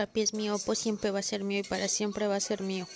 Papi es mío, pues siempre va a ser mío y para siempre va a ser mío.